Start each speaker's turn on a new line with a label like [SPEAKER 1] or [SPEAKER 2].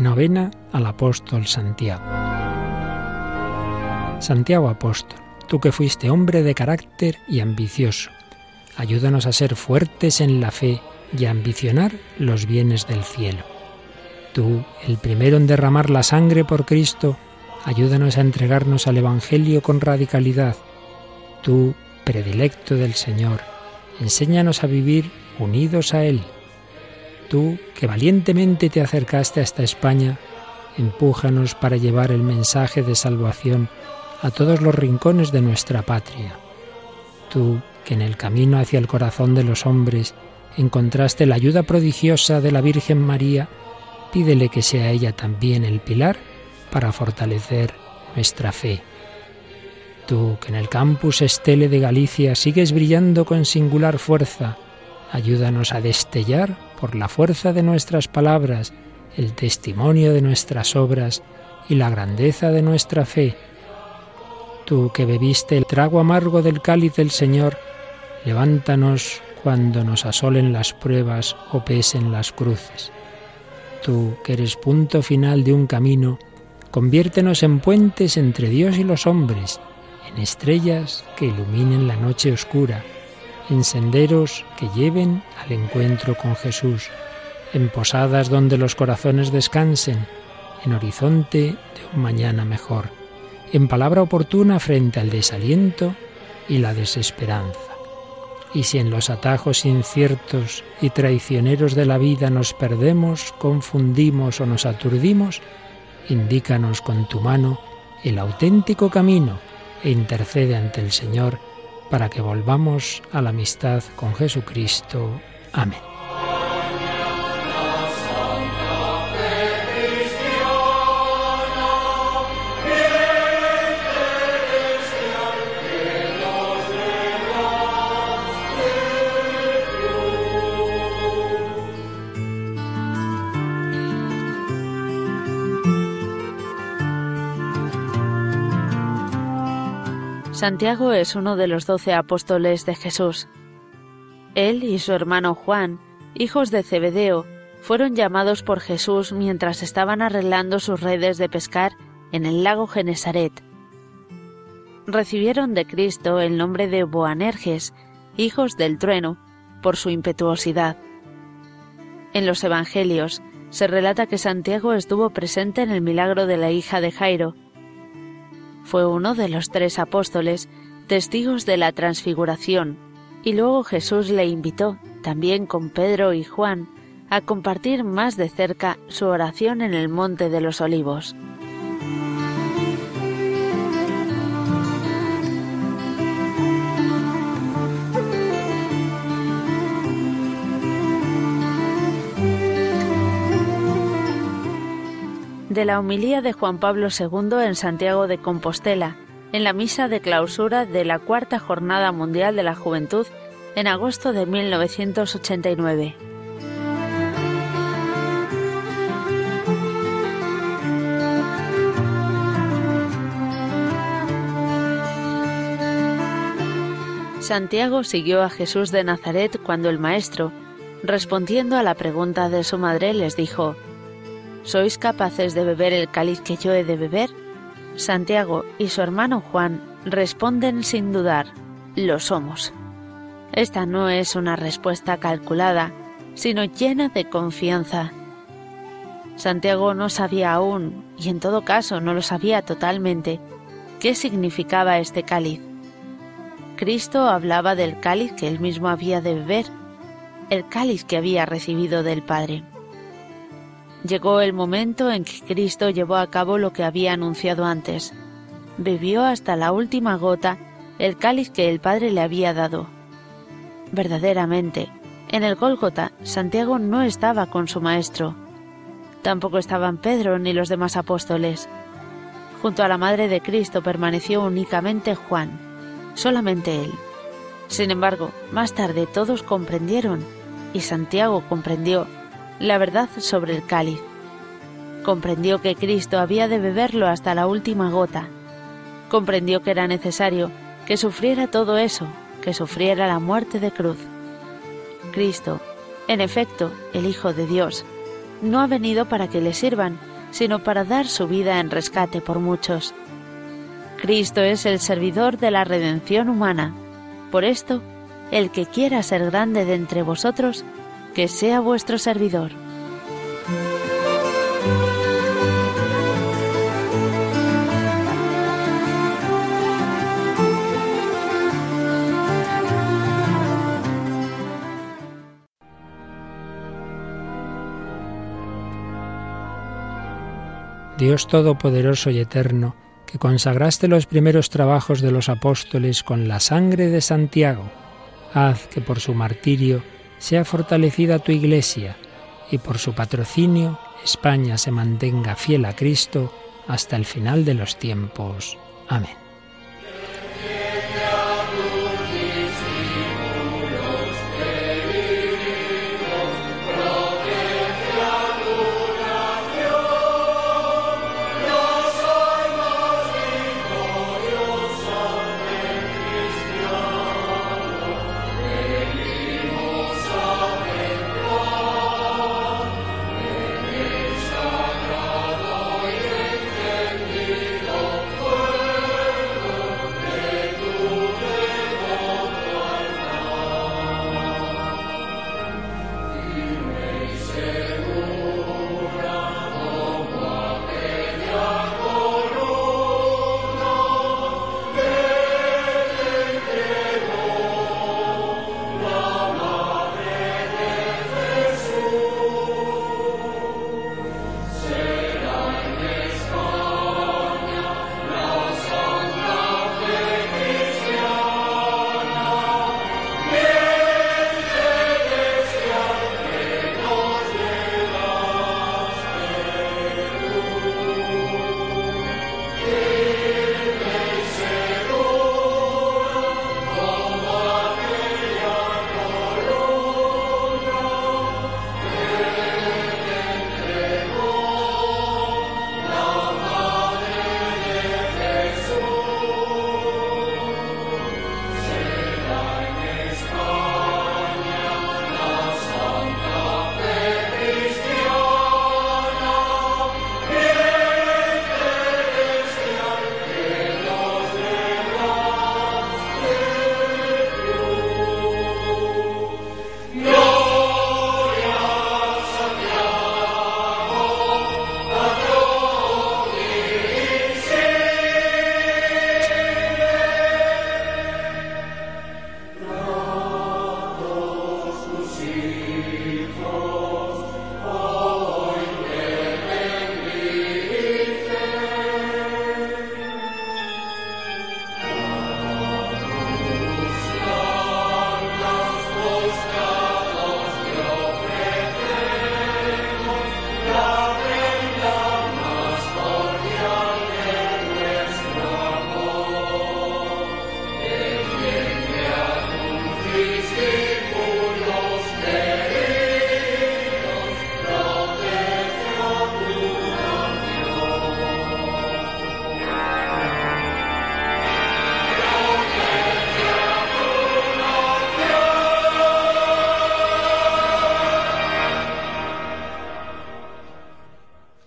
[SPEAKER 1] Novena al apóstol Santiago. Santiago apóstol, tú que fuiste hombre de carácter y ambicioso, ayúdanos a ser fuertes en la fe y a ambicionar los bienes del cielo. Tú, el primero en derramar la sangre por Cristo, ayúdanos a entregarnos al Evangelio con radicalidad. Tú, predilecto del Señor, enséñanos a vivir unidos a Él. Tú, que valientemente te acercaste hasta España, empújanos para llevar el mensaje de salvación a todos los rincones de nuestra patria. Tú, que en el camino hacia el corazón de los hombres encontraste la ayuda prodigiosa de la Virgen María, pídele que sea ella también el pilar para fortalecer nuestra fe. Tú, que en el campus Estele de Galicia sigues brillando con singular fuerza, ayúdanos a destellar por la fuerza de nuestras palabras, el testimonio de nuestras obras y la grandeza de nuestra fe. Tú que bebiste el trago amargo del cáliz del Señor, levántanos cuando nos asolen las pruebas o pesen las cruces. Tú que eres punto final de un camino, conviértenos en puentes entre Dios y los hombres, en estrellas que iluminen la noche oscura, en senderos que lleven al encuentro con Jesús, en posadas donde los corazones descansen, en horizonte de un mañana mejor, en palabra oportuna frente al desaliento y la desesperanza. Y si en los atajos inciertos y traicioneros de la vida nos perdemos, confundimos o nos aturdimos, indícanos con tu mano el auténtico camino e intercede ante el Señor para que volvamos a la amistad con Jesucristo. Amén.
[SPEAKER 2] Santiago es uno de los doce apóstoles de Jesús. Él y su hermano Juan, hijos de Zebedeo, fueron llamados por Jesús mientras estaban arreglando sus redes de pescar en el lago Genesaret. Recibieron de Cristo el nombre de Boanerges, hijos del trueno, por su impetuosidad. En los Evangelios se relata que Santiago estuvo presente en el milagro de la hija de Jairo, fue uno de los tres apóstoles, testigos de la transfiguración, y luego Jesús le invitó, también con Pedro y Juan, a compartir más de cerca su oración en el Monte de los Olivos. De la homilía de Juan Pablo II en Santiago de Compostela, en la misa de clausura de la Cuarta Jornada Mundial de la Juventud en agosto de 1989. Santiago siguió a Jesús de Nazaret cuando el Maestro, respondiendo a la pregunta de su madre, les dijo, ¿Sois capaces de beber el cáliz que yo he de beber? Santiago y su hermano Juan responden sin dudar, lo somos. Esta no es una respuesta calculada, sino llena de confianza. Santiago no sabía aún, y en todo caso no lo sabía totalmente, qué significaba este cáliz. Cristo hablaba del cáliz que él mismo había de beber, el cáliz que había recibido del Padre. Llegó el momento en que Cristo llevó a cabo lo que había anunciado antes. Bebió hasta la última gota el cáliz que el Padre le había dado. Verdaderamente, en el Gólgota, Santiago no estaba con su Maestro. Tampoco estaban Pedro ni los demás apóstoles. Junto a la Madre de Cristo permaneció únicamente Juan, solamente él. Sin embargo, más tarde todos comprendieron, y Santiago comprendió, la verdad sobre el cáliz. Comprendió que Cristo había de beberlo hasta la última gota. Comprendió que era necesario que sufriera todo eso, que sufriera la muerte de cruz. Cristo, en efecto, el Hijo de Dios, no ha venido para que le sirvan, sino para dar su vida en rescate por muchos. Cristo es el servidor de la redención humana. Por esto, el que quiera ser grande de entre vosotros, que sea vuestro servidor.
[SPEAKER 1] Dios Todopoderoso y Eterno, que consagraste los primeros trabajos de los apóstoles con la sangre de Santiago, haz que por su martirio sea fortalecida tu Iglesia y por su patrocinio España se mantenga fiel a Cristo hasta el final de los tiempos. Amén.